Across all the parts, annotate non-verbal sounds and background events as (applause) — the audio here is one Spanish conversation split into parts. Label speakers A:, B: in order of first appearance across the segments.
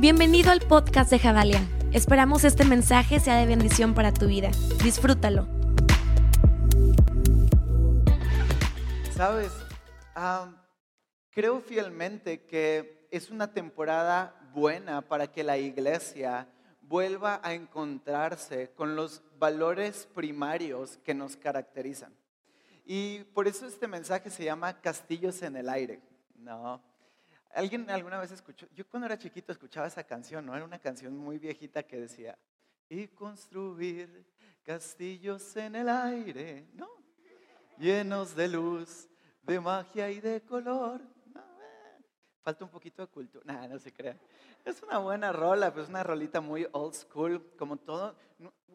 A: Bienvenido al podcast de Javalia. Esperamos este mensaje sea de bendición para tu vida. Disfrútalo.
B: Sabes, creo fielmente que es una temporada buena para que la iglesia vuelva a encontrarse con los valores primarios que nos caracterizan. Y por eso este mensaje se llama Castillos en el aire. No. ¿Alguien alguna vez escuchó? Yo cuando era chiquito escuchaba esa canción, ¿no? Era una canción muy viejita que decía, y construir castillos en el aire, ¿no? Llenos de luz, de magia y de color. Falta un poquito de cultura. Nada, no se crea. Es una buena rola, pues una rolita muy old school, como todo.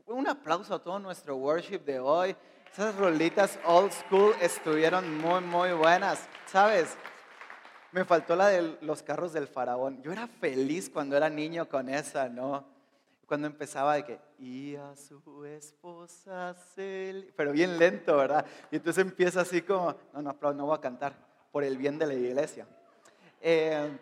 B: Un aplauso a todo nuestro worship de hoy. Esas rolitas old school estuvieron muy, muy buenas, ¿sabes? Me faltó la de los carros del faraón. Yo era feliz cuando era niño con esa, ¿no? Cuando empezaba de que, y a su esposa se... Pero bien lento, ¿verdad? Y entonces empieza así como, no, no, no voy a cantar, por el bien de la iglesia. Eh,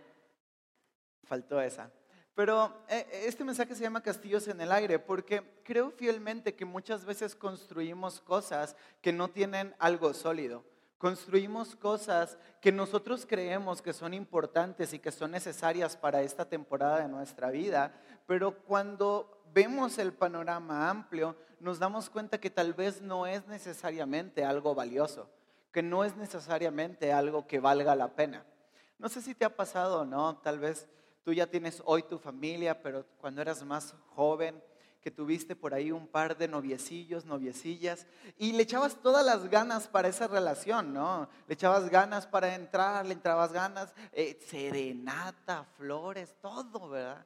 B: faltó esa. Pero eh, este mensaje se llama Castillos en el aire porque creo fielmente que muchas veces construimos cosas que no tienen algo sólido. Construimos cosas que nosotros creemos que son importantes y que son necesarias para esta temporada de nuestra vida, pero cuando vemos el panorama amplio, nos damos cuenta que tal vez no es necesariamente algo valioso, que no es necesariamente algo que valga la pena. No sé si te ha pasado o no, tal vez tú ya tienes hoy tu familia, pero cuando eras más joven, que tuviste por ahí un par de noviecillos, noviecillas, y le echabas todas las ganas para esa relación, ¿no? Le echabas ganas para entrar, le echabas ganas, eh, serenata, flores, todo, ¿verdad?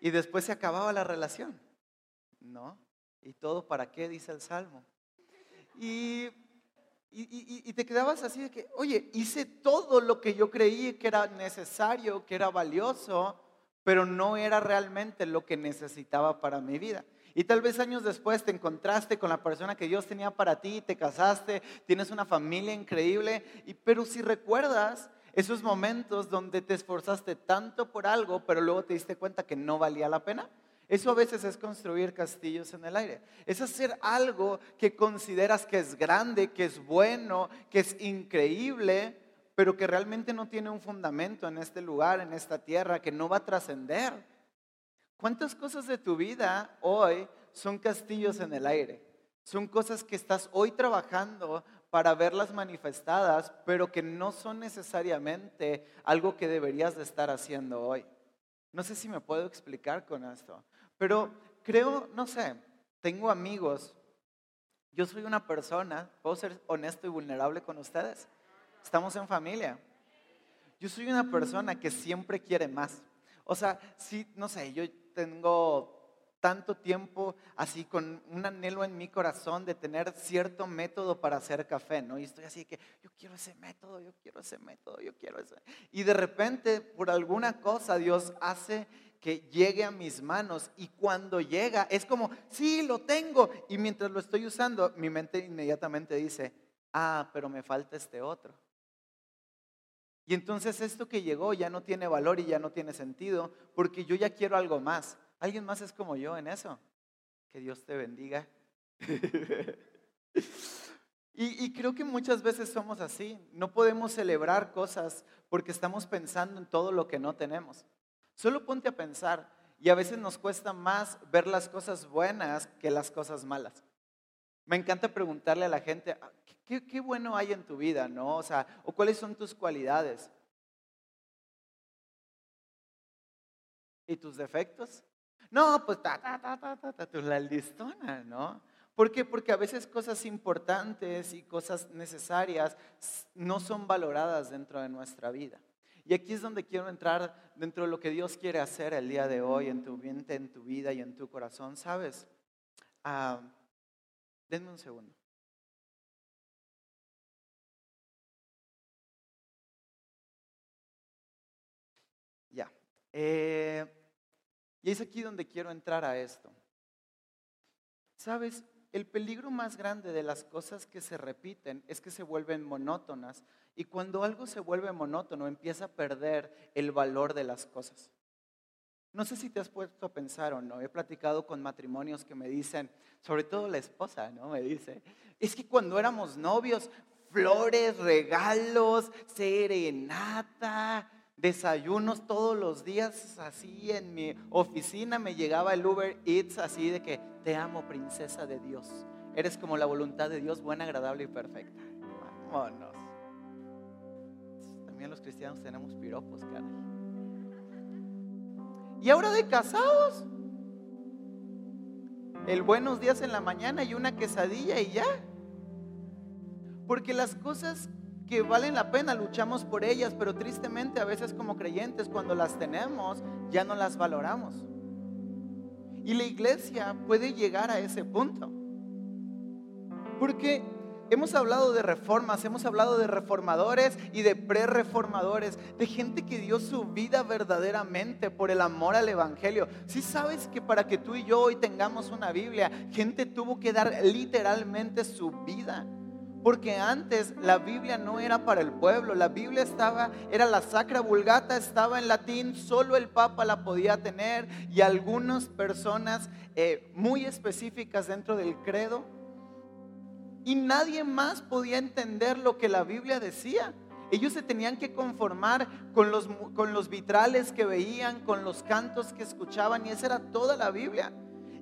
B: Y después se acababa la relación, ¿no? ¿Y todo para qué? Dice el Salmo. Y, y, y, te quedabas así de que, oye, hice todo lo que yo creí que era necesario, que era valioso, pero no era realmente lo que necesitaba para mi vida. Y tal vez años después te encontraste con la persona que Dios tenía para ti, te casaste, tienes una familia increíble, y, pero si recuerdas esos momentos donde te esforzaste tanto por algo, pero luego te diste cuenta que no valía la pena, eso a veces es construir castillos en el aire. Es hacer algo que consideras que es grande, que es bueno, que es increíble, pero que realmente no tiene un fundamento en este lugar, en esta tierra, que no va a trascender. ¿Cuántas cosas de tu vida hoy son castillos en el aire? Son cosas que estás hoy trabajando para verlas manifestadas, pero que no son necesariamente algo que deberías de estar haciendo hoy. No sé si me puedo explicar con esto, pero creo, no sé, tengo amigos. Yo soy una persona, puedo ser honesto y vulnerable con ustedes. Estamos en familia. Yo soy una persona que siempre quiere más. O sea, sí, no sé, yo tengo tanto tiempo así con un anhelo en mi corazón de tener cierto método para hacer café, ¿no? Y estoy así que yo quiero ese método, yo quiero ese método, yo quiero ese. Y de repente, por alguna cosa, Dios hace que llegue a mis manos y cuando llega es como, sí, lo tengo. Y mientras lo estoy usando, mi mente inmediatamente dice, ah, pero me falta este otro. Y entonces esto que llegó ya no tiene valor y ya no tiene sentido porque yo ya quiero algo más. ¿Alguien más es como yo en eso? Que Dios te bendiga. (laughs) y, creo que muchas veces somos así. No podemos celebrar cosas porque estamos pensando en todo lo que no tenemos. Solo ponte a pensar. Y a veces nos cuesta más ver las cosas buenas que las cosas malas. Me encanta preguntarle a la gente, ah, ¿qué, bueno hay en tu vida, no? O sea, o cuáles son tus cualidades. ¿Y tus defectos? No, pues ta, ta, ta, ta, ta, ta, la listona, ¿no? ¿Por qué? Porque a veces cosas importantes y cosas necesarias no son valoradas dentro de nuestra vida. Y aquí es donde quiero entrar dentro de lo que Dios quiere hacer el día de hoy en tu mente, en tu vida y en tu corazón, ¿sabes? Ah, Denme un segundo. Ya. Eh, y es aquí donde quiero entrar a esto. Sabes, el peligro más grande de las cosas que se repiten es que se vuelven monótonas y cuando algo se vuelve monótono empieza a perder el valor de las cosas. No sé si te has puesto a pensar o no, he platicado con matrimonios que me dicen, sobre todo la esposa, ¿no? Me dice, es que cuando éramos novios, flores, regalos, serenata, desayunos todos los días, así en mi oficina me llegaba el Uber Eats así de que te amo, princesa de Dios. Eres como la voluntad de Dios, buena, agradable y perfecta. Vámonos. También los cristianos tenemos piropos, caray. Y ahora de casados, el buenos días en la mañana y una quesadilla y ya. Porque las cosas que valen la pena, luchamos por ellas, pero tristemente a veces como creyentes cuando las tenemos ya no las valoramos. Y la iglesia puede llegar a ese punto. Porque hemos hablado de reformas, hemos hablado de reformadores y de pre-reformadores, de gente que dio su vida verdaderamente por el amor al Evangelio. Si sabes que para que tú y yo hoy tengamos una Biblia, gente tuvo que dar literalmente su vida. Porque antes la Biblia no era para el pueblo, la Biblia estaba, era la Sacra Vulgata, estaba en latín, solo el Papa la podía tener y algunas personas eh, muy específicas dentro del credo. Y nadie más podía entender lo que la Biblia decía. Ellos se tenían que conformar con los, con los vitrales que veían, con los cantos que escuchaban y esa era toda la Biblia.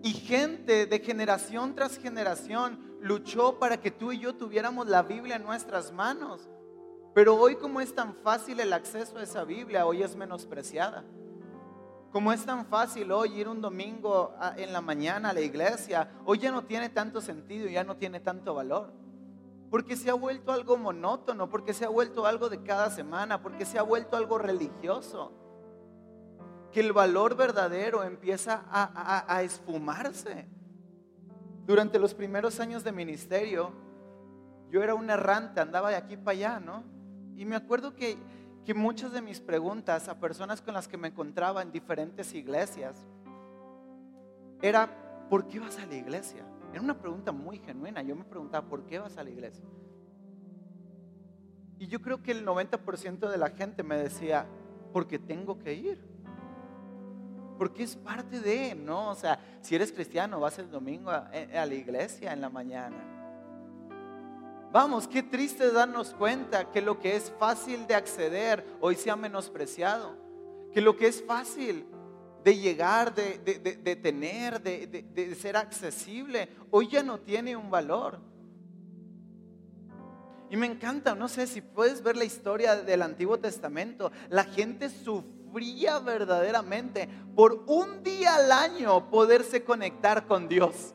B: Y gente de generación tras generación luchó para que tú y yo tuviéramos la Biblia en nuestras manos. Pero hoy como es tan fácil el acceso a esa Biblia, hoy es menospreciada. Como es tan fácil hoy ir un domingo en la mañana a la iglesia, hoy ya no tiene tanto sentido, ya no tiene tanto valor. Porque se ha vuelto algo monótono, porque se ha vuelto algo de cada semana, porque se ha vuelto algo religioso. Que el valor verdadero empieza a, a esfumarse. Durante los primeros años de ministerio, yo era un errante, andaba de aquí para allá, ¿no? Y me acuerdo que, que muchas de mis preguntas a personas con las que me encontraba en diferentes iglesias era, ¿por qué vas a la iglesia? Era una pregunta muy genuina. Yo me preguntaba, ¿por qué vas a la iglesia? Y yo creo que el 90% de la gente me decía, porque tengo que ir porque es parte de, ¿no? O sea, si eres cristiano, vas el domingo a, a, la iglesia en la mañana. Vamos, qué triste darnos cuenta que lo que es fácil de acceder hoy se ha menospreciado. Que lo que es fácil de llegar, de, de, de, de tener, de ser accesible, hoy ya no tiene un valor. Y me encanta, no sé si puedes ver la historia del Antiguo Testamento. La gente sufría verdaderamente por un día al año poderse conectar con Dios.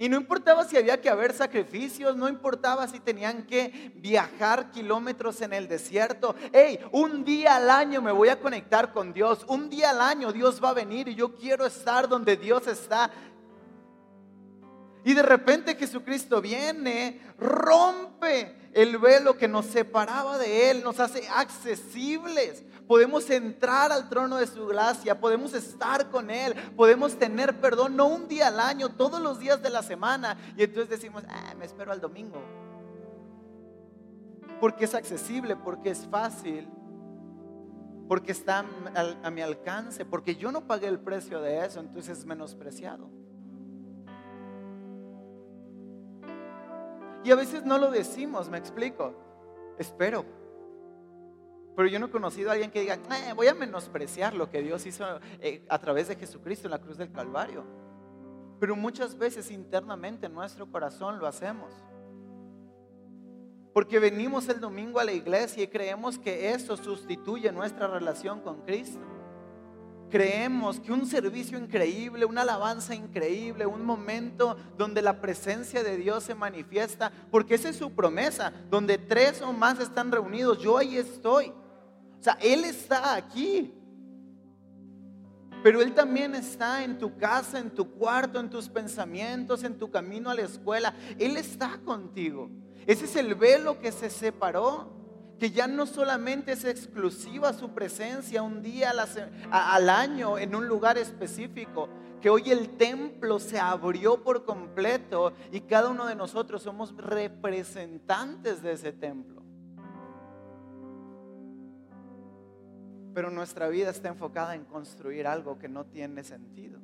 B: Y no importaba si había que haber sacrificios, no importaba si tenían que viajar kilómetros en el desierto. Hey, un día al año me voy a conectar con Dios. Un día al año Dios va a venir y yo quiero estar donde Dios está. Y de repente Jesucristo viene, rompe el velo que nos separaba de Él, nos hace accesibles podemos entrar al trono de su gracia, podemos estar con Él, podemos tener perdón, no un día al año, todos los días de la semana. Y entonces decimos, ah, me espero al domingo. Porque es accesible, porque es fácil, porque está a mi alcance, porque yo no pagué el precio de eso, entonces es menospreciado. Y a veces no lo decimos, me explico. Espero, pero yo no he conocido a alguien que diga, eh, voy a menospreciar lo que Dios hizo eh, a través de Jesucristo en la cruz del Calvario. Pero muchas veces internamente en nuestro corazón lo hacemos. Porque venimos el domingo a la iglesia y creemos que eso sustituye nuestra relación con Cristo. Creemos que un servicio increíble, una alabanza increíble, un momento donde la presencia de Dios se manifiesta, porque esa es su promesa, donde tres o más están reunidos, yo ahí estoy. O sea, Él está aquí. Pero Él también está en tu casa, en tu cuarto, en tus pensamientos, en tu camino a la escuela. Él está contigo. Ese es el velo que se separó. que ya no solamente es exclusiva su presencia un día al año en un lugar específico, que hoy el templo se abrió por completo y cada uno de nosotros somos representantes de ese templo. Pero nuestra vida está enfocada en construir algo que no tiene sentido.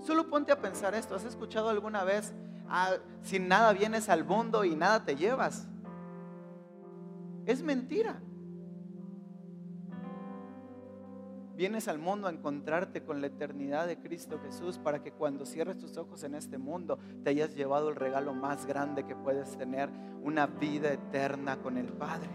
B: Solo ponte a pensar esto. ¿Has escuchado alguna vez, ah, sin nada vienes al mundo y nada te llevas? Es mentira. Vienes al mundo a encontrarte con la eternidad de Cristo Jesús para que cuando cierres tus ojos en este mundo te hayas llevado el regalo más grande que puedes tener, una vida eterna con el Padre.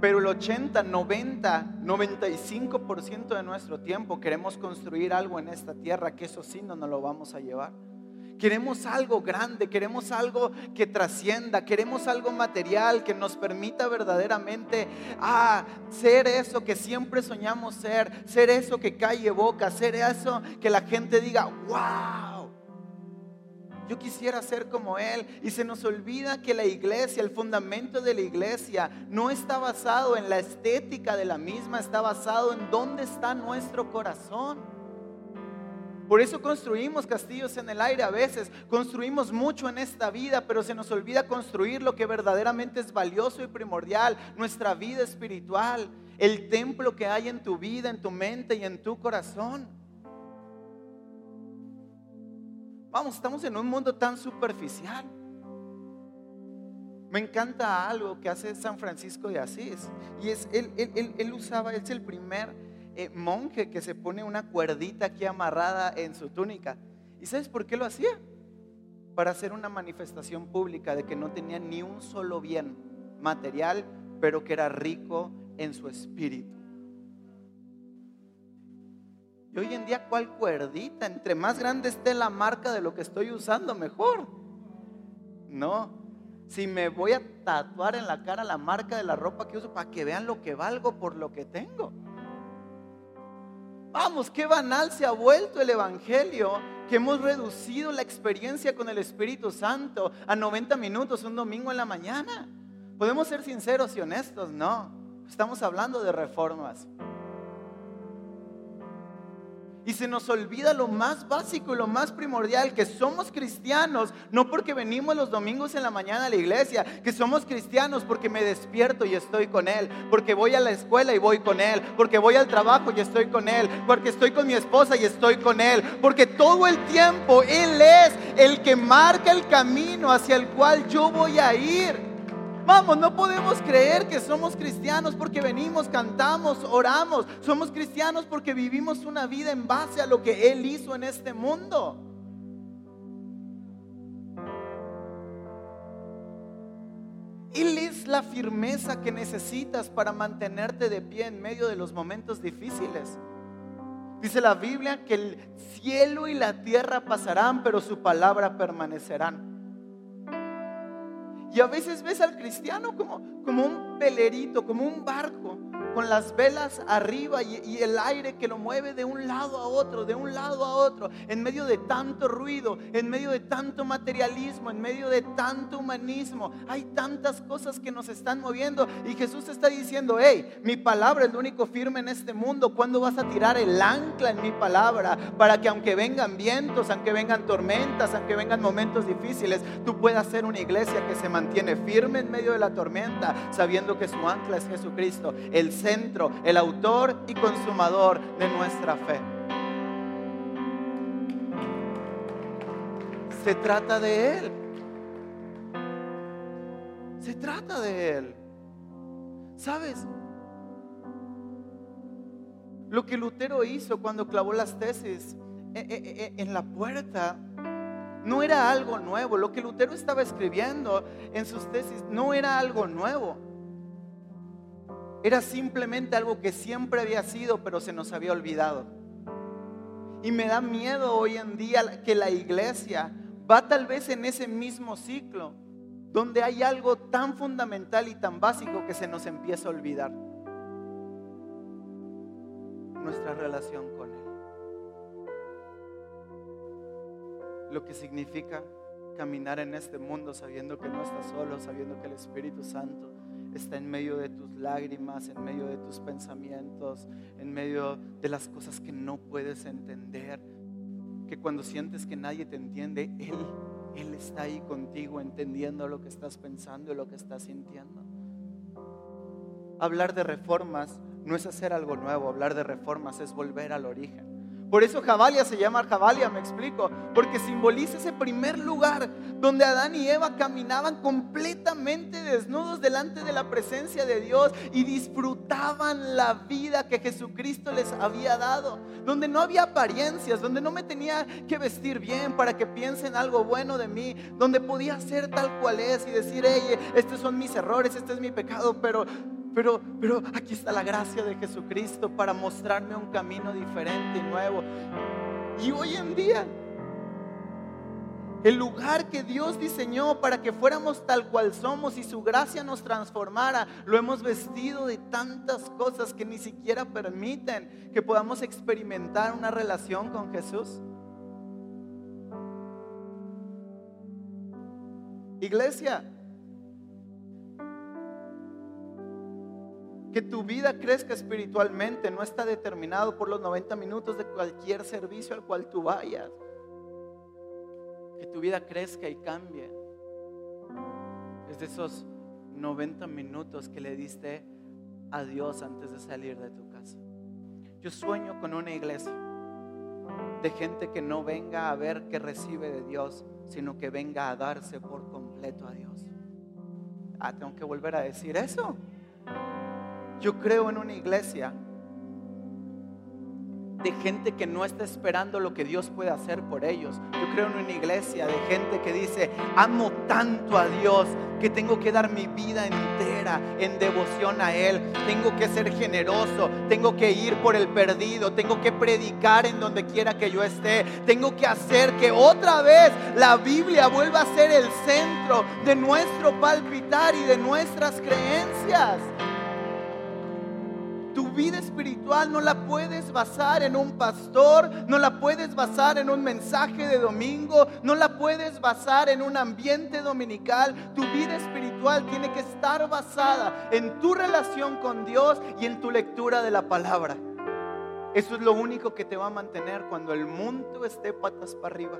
B: Pero el 80, 90, 95% de nuestro tiempo queremos construir algo en esta tierra que eso sí no nos lo vamos a llevar. Queremos algo grande, queremos algo que trascienda, queremos algo material que nos permita verdaderamente ah, ser eso que siempre soñamos ser, ser eso que calle boca, ser eso que la gente diga, wow. Yo quisiera ser como Él. Y se nos olvida que la iglesia, el fundamento de la iglesia, no está basado en la estética de la misma, está basado en dónde está nuestro corazón. Por eso construimos castillos en el aire a veces, construimos mucho en esta vida, pero se nos olvida construir lo que verdaderamente es valioso y primordial, nuestra vida espiritual, el templo que hay en tu vida, en tu mente y en tu corazón. Vamos, estamos en un mundo tan superficial. Me encanta algo que hace San Francisco de Asís. Y es, él, él, él usaba, es el primer eh, monje que se pone una cuerdita aquí amarrada en su túnica. ¿Y sabes por qué lo hacía? Para hacer una manifestación pública de que no tenía ni un solo bien material, pero que era rico en su espíritu. Y hoy en día, ¿cuál cuerdita? Entre más grande esté la marca de lo que estoy usando, mejor. No, si me voy a tatuar en la cara la marca de la ropa que uso para que vean lo que valgo por lo que tengo. Vamos, qué banal se ha vuelto el Evangelio, que hemos reducido la experiencia con el Espíritu Santo a 90 minutos un domingo en la mañana. Podemos ser sinceros y honestos, no. Estamos hablando de reformas. Y se nos olvida lo más básico y lo más primordial, que somos cristianos, no porque venimos los domingos en la mañana a la iglesia, que somos cristianos porque me despierto y estoy con Él, porque voy a la escuela y voy con Él, porque voy al trabajo y estoy con Él, porque estoy con mi esposa y estoy con Él, porque todo el tiempo Él es el que marca el camino hacia el cual yo voy a ir. Vamos, no podemos creer que somos cristianos porque venimos, cantamos, oramos. Somos cristianos porque vivimos una vida en base a lo que Él hizo en este mundo. Él es la firmeza que necesitas para mantenerte de pie en medio de los momentos difíciles. Dice la Biblia que el cielo y la tierra pasarán, pero su palabra permanecerán. Y a veces ves al cristiano como, como un velerito, como un barco con las velas arriba y, el aire que lo mueve de un lado a otro, de un lado a otro, en medio de tanto ruido, en medio de tanto materialismo, en medio de tanto humanismo. Hay tantas cosas que nos están moviendo y Jesús está diciendo, hey, mi palabra es lo único firme en este mundo. ¿Cuándo vas a tirar el ancla en mi palabra para que aunque vengan vientos, aunque vengan tormentas, aunque vengan momentos difíciles, tú puedas ser una iglesia que se mantiene firme en medio de la tormenta, sabiendo que su ancla es Jesucristo, el centro, el autor y consumador de nuestra fe. Se trata de Él. Se trata de Él. ¿Sabes? Lo que Lutero hizo cuando clavó las tesis eh, eh, eh, en la puerta no era algo nuevo. Lo que Lutero estaba escribiendo en sus tesis no era algo nuevo. Era simplemente algo que siempre había sido, pero se nos había olvidado. Y me da miedo hoy en día que la iglesia va tal vez en ese mismo ciclo, donde hay algo tan fundamental y tan básico que se nos empieza a olvidar. Nuestra relación con Él. lo que significa caminar en este mundo sabiendo que no estás solo, sabiendo que el Espíritu Santo está en medio de tus lágrimas, en medio de tus pensamientos, en medio de las cosas que no puedes entender, que cuando sientes que nadie te entiende, Él, Él está ahí contigo entendiendo lo que estás pensando y lo que estás sintiendo. Hablar de reformas no es hacer algo nuevo, hablar de reformas es volver al origen. Por eso Jabalia se llama Jabalia, me explico, porque simboliza ese primer lugar donde Adán y Eva caminaban completamente desnudos delante de la presencia de Dios y disfrutaban la vida que Jesucristo les había dado, donde no había apariencias, donde no me tenía que vestir bien para que piensen algo bueno de mí, donde podía ser tal cual es y decir, hey, estos son mis errores, este es mi pecado, pero pero, pero aquí está la gracia de Jesucristo para mostrarme un camino diferente y nuevo. Y hoy en día, el lugar que Dios diseñó para que fuéramos tal cual somos y su gracia nos transformara, lo hemos vestido de tantas cosas que ni siquiera permiten que podamos experimentar una relación con Jesús. Iglesia, Que tu vida crezca espiritualmente no está determinado por los 90 minutos de cualquier servicio al cual tú vayas. Que tu vida crezca y cambie. Es de esos 90 minutos que le diste a Dios antes de salir de tu casa. Yo sueño con una iglesia de gente que no venga a ver qué recibe de Dios, sino que venga a darse por completo a Dios. Ah, tengo que volver a decir eso. Yo creo en una iglesia de gente que no está esperando lo que Dios puede hacer por ellos. Yo creo en una iglesia de gente que dice, amo tanto a Dios que tengo que dar mi vida entera en devoción a Él. Tengo que ser generoso, tengo que ir por el perdido, tengo que predicar en donde quiera que yo esté. Tengo que hacer que otra vez la Biblia vuelva a ser el centro de nuestro palpitar y de nuestras creencias. Tu vida espiritual no la puedes basar en un pastor, no la puedes basar en un mensaje de domingo, no la puedes basar en un ambiente dominical. Tu vida espiritual tiene que estar basada en tu relación con Dios y en tu lectura de la palabra. Eso es lo único que te va a mantener cuando el mundo esté patas para arriba.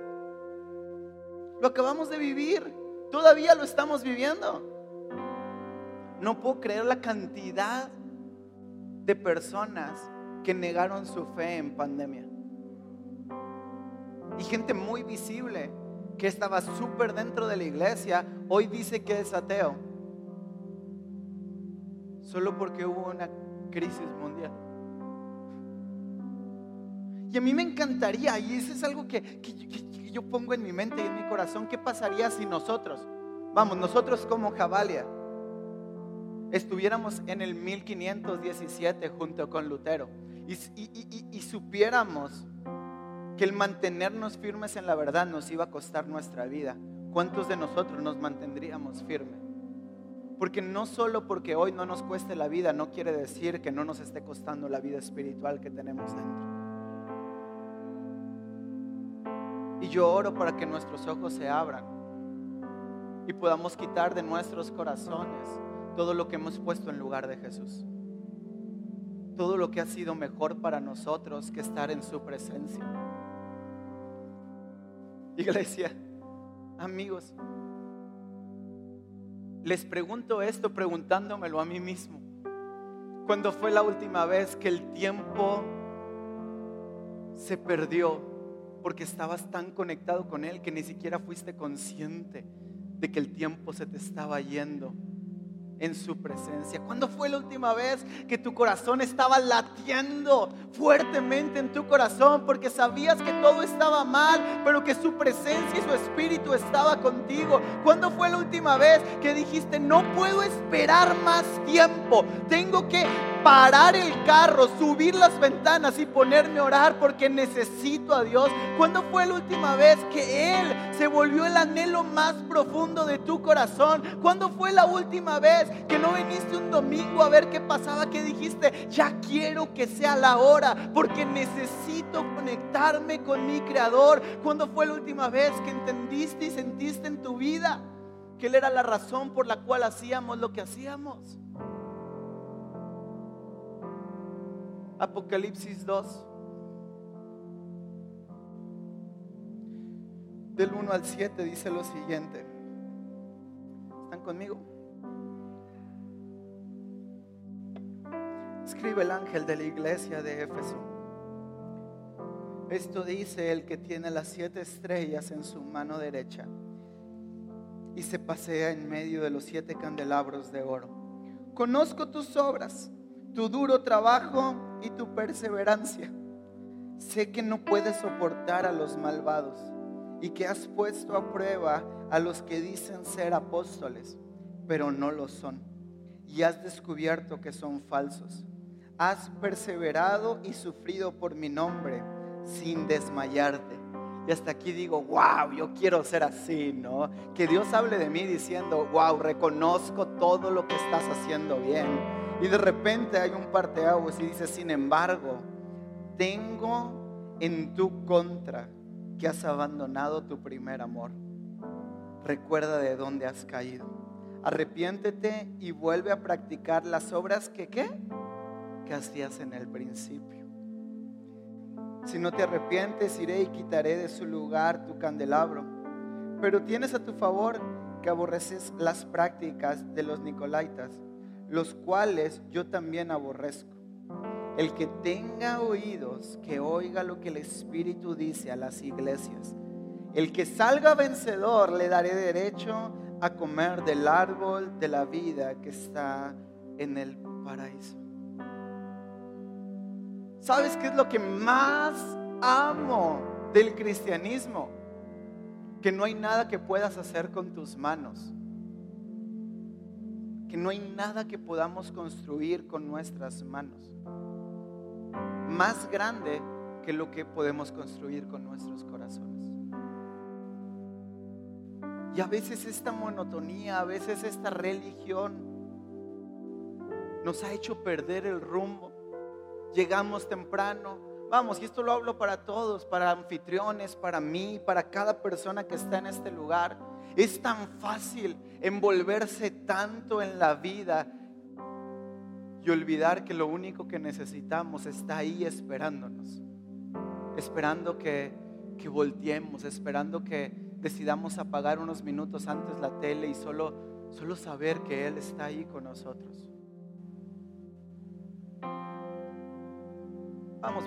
B: Lo acabamos de vivir, todavía lo estamos viviendo. No puedo creer la cantidad de personas que negaron su fe en pandemia. Y gente muy visible que estaba súper dentro de la iglesia, hoy dice que es ateo. Solo porque hubo una crisis mundial. Y a mí me encantaría, y eso es algo que, que yo pongo en mi mente y en mi corazón, ¿qué pasaría si nosotros, vamos, nosotros como Jabalia, estuviéramos en el 1517 junto con Lutero y, supiéramos que el mantenernos firmes en la verdad nos iba a costar nuestra vida, ¿cuántos de nosotros nos mantendríamos firmes? Porque no solo porque hoy no nos cueste la vida, no quiere decir que no nos esté costando la vida espiritual que tenemos dentro. Y yo oro para que nuestros ojos se abran y podamos quitar de nuestros corazones todo lo que hemos puesto en lugar de Jesús. Todo lo que ha sido mejor para nosotros que estar en su presencia. Iglesia, amigos, les pregunto esto preguntándomelo a mí mismo. ¿Cuándo fue la última vez que el tiempo se perdió porque estabas tan conectado con Él que ni siquiera fuiste consciente de que el tiempo se te estaba yendo? En su presencia? ¿Cuándo fue la última vez que tu corazón estaba latiendo fuertemente en tu corazón porque sabías que todo estaba mal, pero que su presencia y su espíritu estaba contigo? ¿Cuándo fue la última vez que dijiste, no puedo esperar más tiempo, tengo que parar el carro, subir las ventanas y ponerme a orar porque necesito a Dios. ¿Cuándo fue la última vez que Él se volvió el anhelo más profundo de tu corazón? ¿Cuándo fue la última vez que no viniste un domingo a ver qué pasaba, que dijiste, ya quiero que sea la hora, porque necesito conectarme con mi Creador. ¿Cuándo fue la última vez que entendiste y sentiste en tu vida que Él era la razón por la cual hacíamos lo que hacíamos? Apocalipsis 2. Del 1 al 7 dice lo siguiente. ¿Están conmigo? Escribe el ángel de la iglesia de Éfeso. Esto dice el que tiene las siete estrellas en su mano derecha y se pasea en medio de los siete candelabros de oro. Conozco tus obras, tu duro trabajo y tu perseverancia. Sé que no puedes soportar a los malvados y que has puesto a prueba a los que dicen ser apóstoles, pero no lo son. Y has descubierto que son falsos. Has perseverado y sufrido por mi nombre sin desmayarte. Y hasta aquí digo, wow, yo quiero ser así, ¿no? Que Dios hable de mí diciendo, wow, reconozco todo lo que estás haciendo bien. Y de repente hay un parteaguas y dice, sin embargo, tengo en tu contra que has abandonado tu primer amor. Recuerda de dónde has caído. Arrepiéntete y vuelve a practicar las obras que qué? Que hacías en el principio. Si no te arrepientes, iré y quitaré de su lugar tu candelabro. Pero tienes a tu favor que aborreces las prácticas de los nicolaitas, los cuales yo también aborrezco. El que tenga oídos, que oiga lo que el Espíritu dice a las iglesias. El que salga vencedor, le daré derecho a comer del árbol de la vida que está en el paraíso. ¿Sabes qué es lo que más amo del cristianismo? Que no hay nada que puedas hacer con tus manos. Que no hay nada que podamos construir con nuestras manos más grande que lo que podemos construir con nuestros corazones. Y a veces esta monotonía, a veces esta religión nos ha hecho perder el rumbo. Llegamos temprano, vamos, y esto lo hablo para todos, para anfitriones, para mí, para cada persona que está en este lugar. Es tan fácil envolverse tanto en la vida y olvidar que lo único que necesitamos está ahí esperándonos, esperando que, que volteemos, esperando que decidamos apagar unos minutos antes la tele y solo, solo saber que Él está ahí con nosotros. Vamos,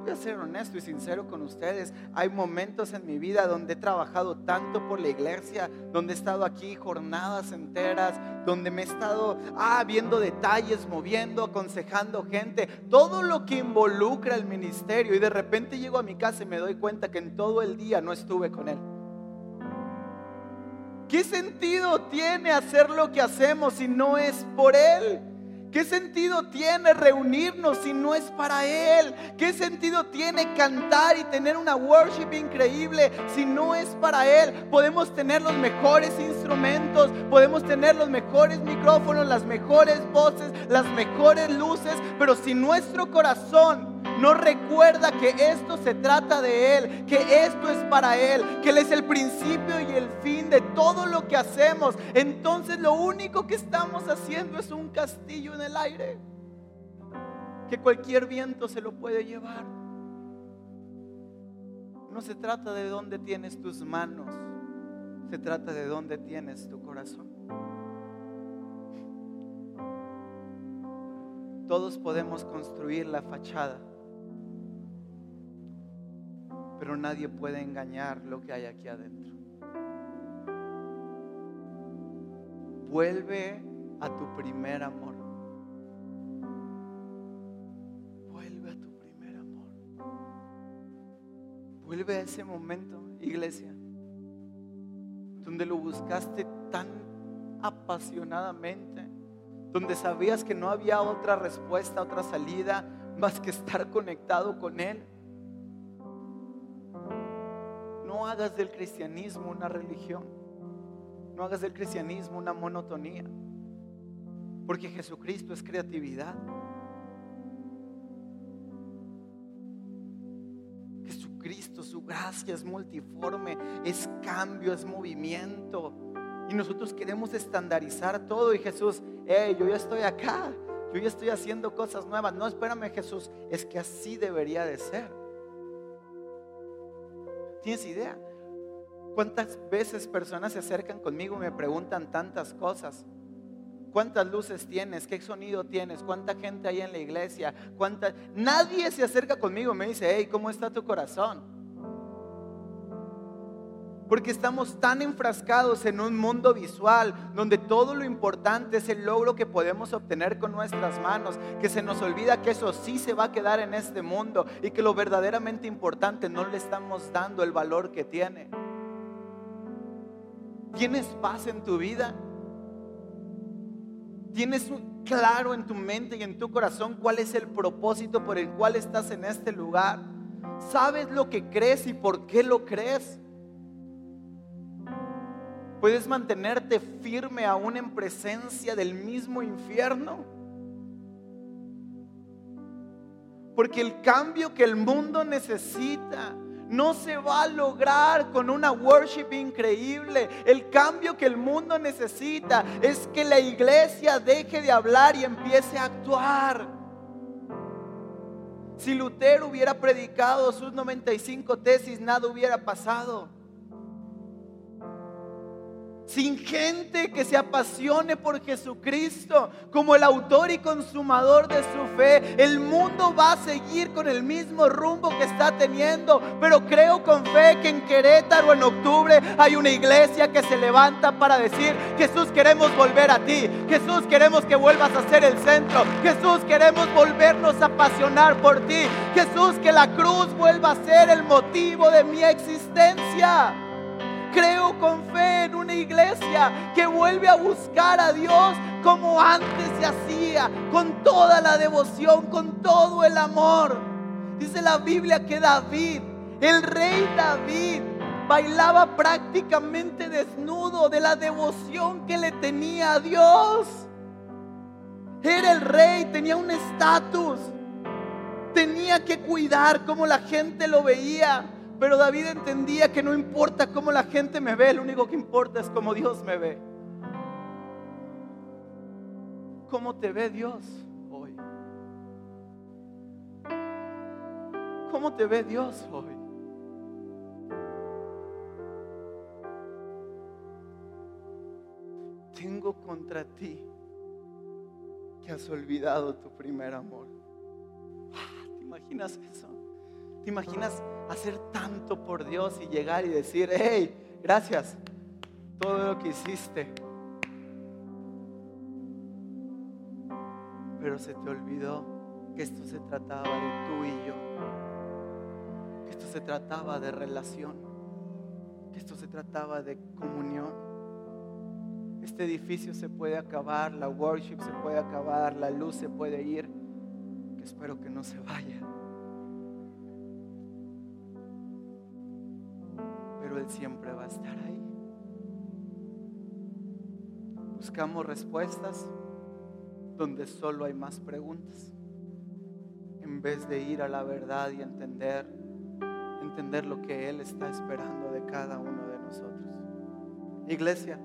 B: voy a ser honesto y sincero con ustedes. Hay momentos en mi vida donde he trabajado tanto por la iglesia, donde he estado aquí jornadas enteras, donde me he estado ah, viendo detalles, moviendo, aconsejando gente, todo lo que involucra el ministerio. Y de repente llego a mi casa y me doy cuenta que en todo el día no estuve con él. ¿Qué sentido tiene hacer lo que hacemos si no es por él? ¿Qué sentido tiene reunirnos si no es para Él? ¿Qué sentido tiene cantar y tener una worship increíble si no es para Él? Podemos tener los mejores instrumentos, podemos tener los mejores micrófonos, las mejores voces, las mejores luces, pero si nuestro corazón no recuerda que esto se trata de Él, que esto es para Él, que Él es el principio y el fin de todo lo que hacemos, entonces lo único que estamos haciendo es un castillo en el aire, que cualquier viento se lo puede llevar. No se trata de dónde tienes tus manos, se trata de dónde tienes tu corazón. Todos podemos construir la fachada pero nadie puede engañar lo que hay aquí adentro. Vuelve a tu primer amor. Vuelve a tu primer amor. Vuelve a ese momento, iglesia, donde lo buscaste tan apasionadamente, donde sabías que no había otra respuesta, otra salida más que estar conectado con Él no hagas del cristianismo una religión. No hagas del cristianismo una monotonía. Porque Jesucristo es creatividad. Jesucristo, su gracia es multiforme, es cambio, es movimiento. Y nosotros queremos estandarizar todo. Y Jesús, hey, yo ya estoy acá, yo ya estoy haciendo cosas nuevas. No, espérame Jesús, es que así debería de ser. ¿Tienes idea? ¿Cuántas veces personas se acercan conmigo y me preguntan tantas cosas? ¿Cuántas luces tienes? ¿Qué sonido tienes? ¿Cuánta gente hay en la iglesia? ¿Cuánta... Nadie se acerca conmigo y me dice, hey, ¿cómo está tu corazón? Porque estamos tan enfrascados en un mundo visual donde todo lo importante es el logro que podemos obtener con nuestras manos, que se nos olvida que eso sí se va a quedar en este mundo y que lo verdaderamente importante no le estamos dando el valor que tiene. ¿Tienes paz en tu vida? ¿Tienes claro en tu mente y en tu corazón cuál es el propósito por el cual estás en este lugar? ¿Sabes lo que crees y por qué lo crees? Puedes mantenerte firme aún en presencia del mismo infierno. Porque el cambio que el mundo necesita no se va a lograr con una worship increíble. El cambio que el mundo necesita es que la iglesia deje de hablar y empiece a actuar. Si Lutero hubiera predicado sus 95 tesis, nada hubiera pasado sin gente que se apasione por Jesucristo como el autor y consumador de su fe, el mundo va a seguir con el mismo rumbo que está teniendo. Pero creo con fe que en Querétaro en octubre hay una iglesia que se levanta para decir, Jesús queremos volver a ti, Jesús queremos que vuelvas a ser el centro, Jesús queremos volvernos a apasionar por ti, Jesús que la cruz vuelva a ser el motivo de mi existencia. Creo con fe en una iglesia que vuelve a buscar a Dios como antes se hacía, con toda la devoción, con todo el amor. Dice la Biblia que David, el rey David, bailaba prácticamente desnudo de la devoción que le tenía a Dios. Era el rey, tenía un estatus, tenía que cuidar cómo la gente lo veía. Pero David entendía que no importa cómo la gente me ve, lo único que importa es cómo Dios me ve. ¿Cómo te ve Dios hoy? ¿Cómo te ve Dios hoy? Tengo contra ti que has olvidado tu primer amor. Ah, ¿Te imaginas eso? ¿Te imaginas hacer tanto por Dios y llegar y decir, hey, gracias, todo lo que hiciste? Pero se te olvidó que esto se trataba de tú y yo, que esto se trataba de relación, que esto se trataba de comunión. Este edificio se puede acabar, la worship se puede acabar, la luz se puede ir, que espero que no se vaya. Siempre va a estar ahí. Buscamos respuestas donde solo hay más preguntas, en vez de ir a la verdad y entender, entender lo que Él está esperando de cada uno de nosotros. Iglesia,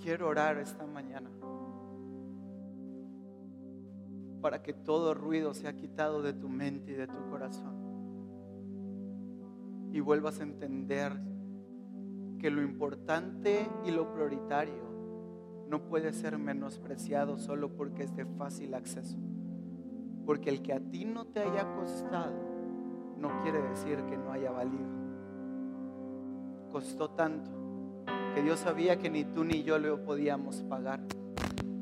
B: quiero orar esta mañana para que todo ruido sea quitado de tu mente y de tu corazón y vuelvas a entender que lo importante y lo prioritario no puede ser menospreciado solo porque es de fácil acceso. Porque el que a ti no te haya costado no quiere decir que no haya valido. Costó tanto que Dios sabía que ni tú ni yo lo podíamos pagar.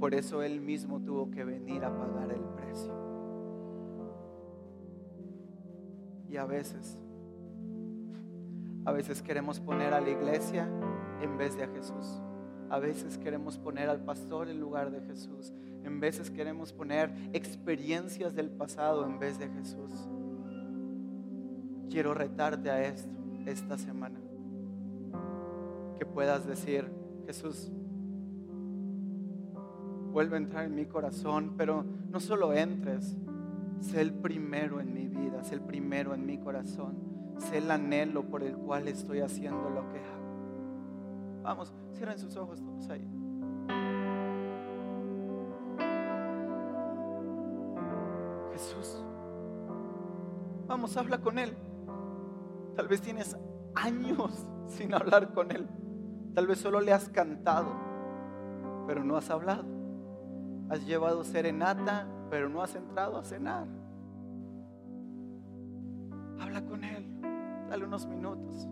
B: Por eso Él mismo tuvo que venir a pagar el precio. Y a veces a veces queremos poner a la iglesia en vez de a Jesús. A veces queremos poner al pastor en lugar de Jesús. En veces queremos poner experiencias del pasado en vez de Jesús. Quiero retarte a esto esta semana. Que puedas decir, Jesús, vuelve a entrar en mi corazón, pero no solo entres, sé el primero en mi vida, sé el primero en mi corazón, sé el anhelo por el cual estoy haciendo lo que hago. Vamos, cierren sus ojos todos ahí. Jesús, vamos, habla con Él. Tal vez tienes años sin hablar con Él. Tal vez solo le has cantado, pero no has hablado. Has llevado serenata, pero no has entrado a cenar. Dale unos minutos.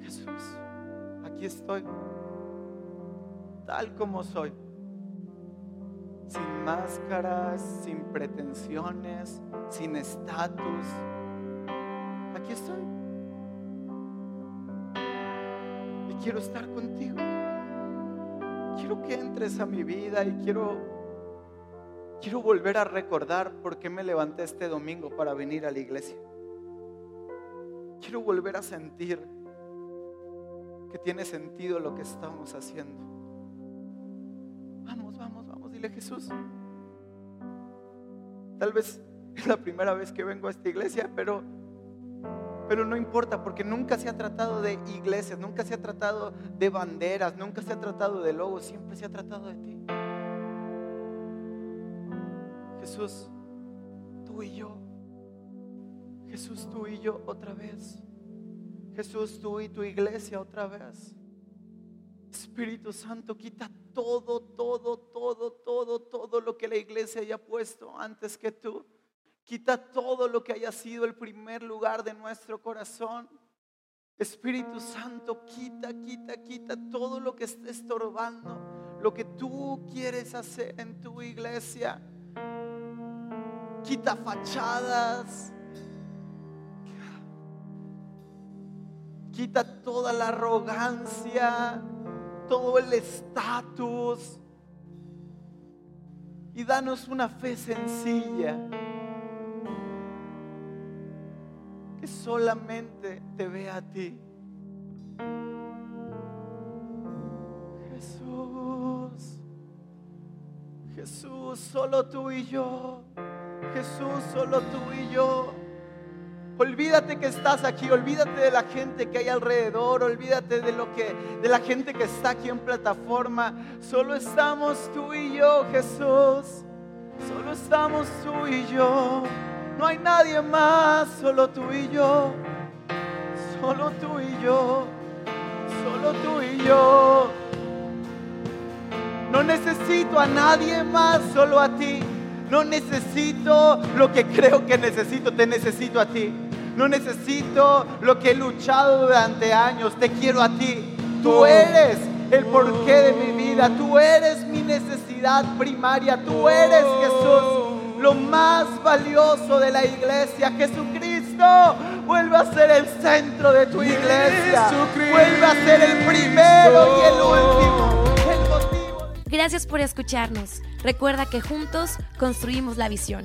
B: Jesús, aquí estoy. Tal como soy. Sin máscaras, sin pretensiones, sin estatus. Aquí estoy. Y quiero estar contigo. Quiero que entres a mi vida y quiero quiero volver a recordar por qué me levanté este domingo para venir a la iglesia. Quiero volver a sentir que tiene sentido lo que estamos haciendo. Vamos, vamos, vamos, dile Jesús. Tal vez es la primera vez que vengo a esta iglesia, pero pero no importa porque nunca se ha tratado de iglesias, nunca se ha tratado de banderas, nunca se ha tratado de logos, siempre se ha tratado de ti. Jesús, tú y yo. Jesús, tú y yo otra vez. Jesús, tú y tu iglesia otra vez. Espíritu Santo, quita todo, todo, todo, todo, todo lo que la iglesia haya puesto antes que tú. Quita todo lo que haya sido el primer lugar de nuestro corazón. Espíritu Santo, quita, quita, quita todo lo que esté estorbando, lo que tú quieres hacer en tu iglesia. Quita fachadas. Quita toda la arrogancia, todo el estatus. Y danos una fe sencilla solamente te ve a ti. Jesús, Jesús, solo tú y yo. Jesús, solo tú y yo. Olvídate que estás aquí, olvídate de la gente que hay alrededor, olvídate de lo que de la gente que está aquí en plataforma. Solo estamos tú y yo, Jesús. Solo estamos tú y yo. No hay nadie más, solo tú y yo. Solo tú y yo. Solo tú y yo. No necesito a nadie más, solo a ti. No necesito lo que creo que necesito, te necesito a ti. No necesito lo que he luchado durante años, te quiero a ti. Tú eres el porqué de mi vida, tú eres mi necesidad primaria, tú eres Jesús lo más valioso de la iglesia. Jesucristo vuelve a ser el centro de tu iglesia. Vuelve a ser el primero y el último.
A: Gracias por escucharnos. Recuerda que juntos construimos la visión.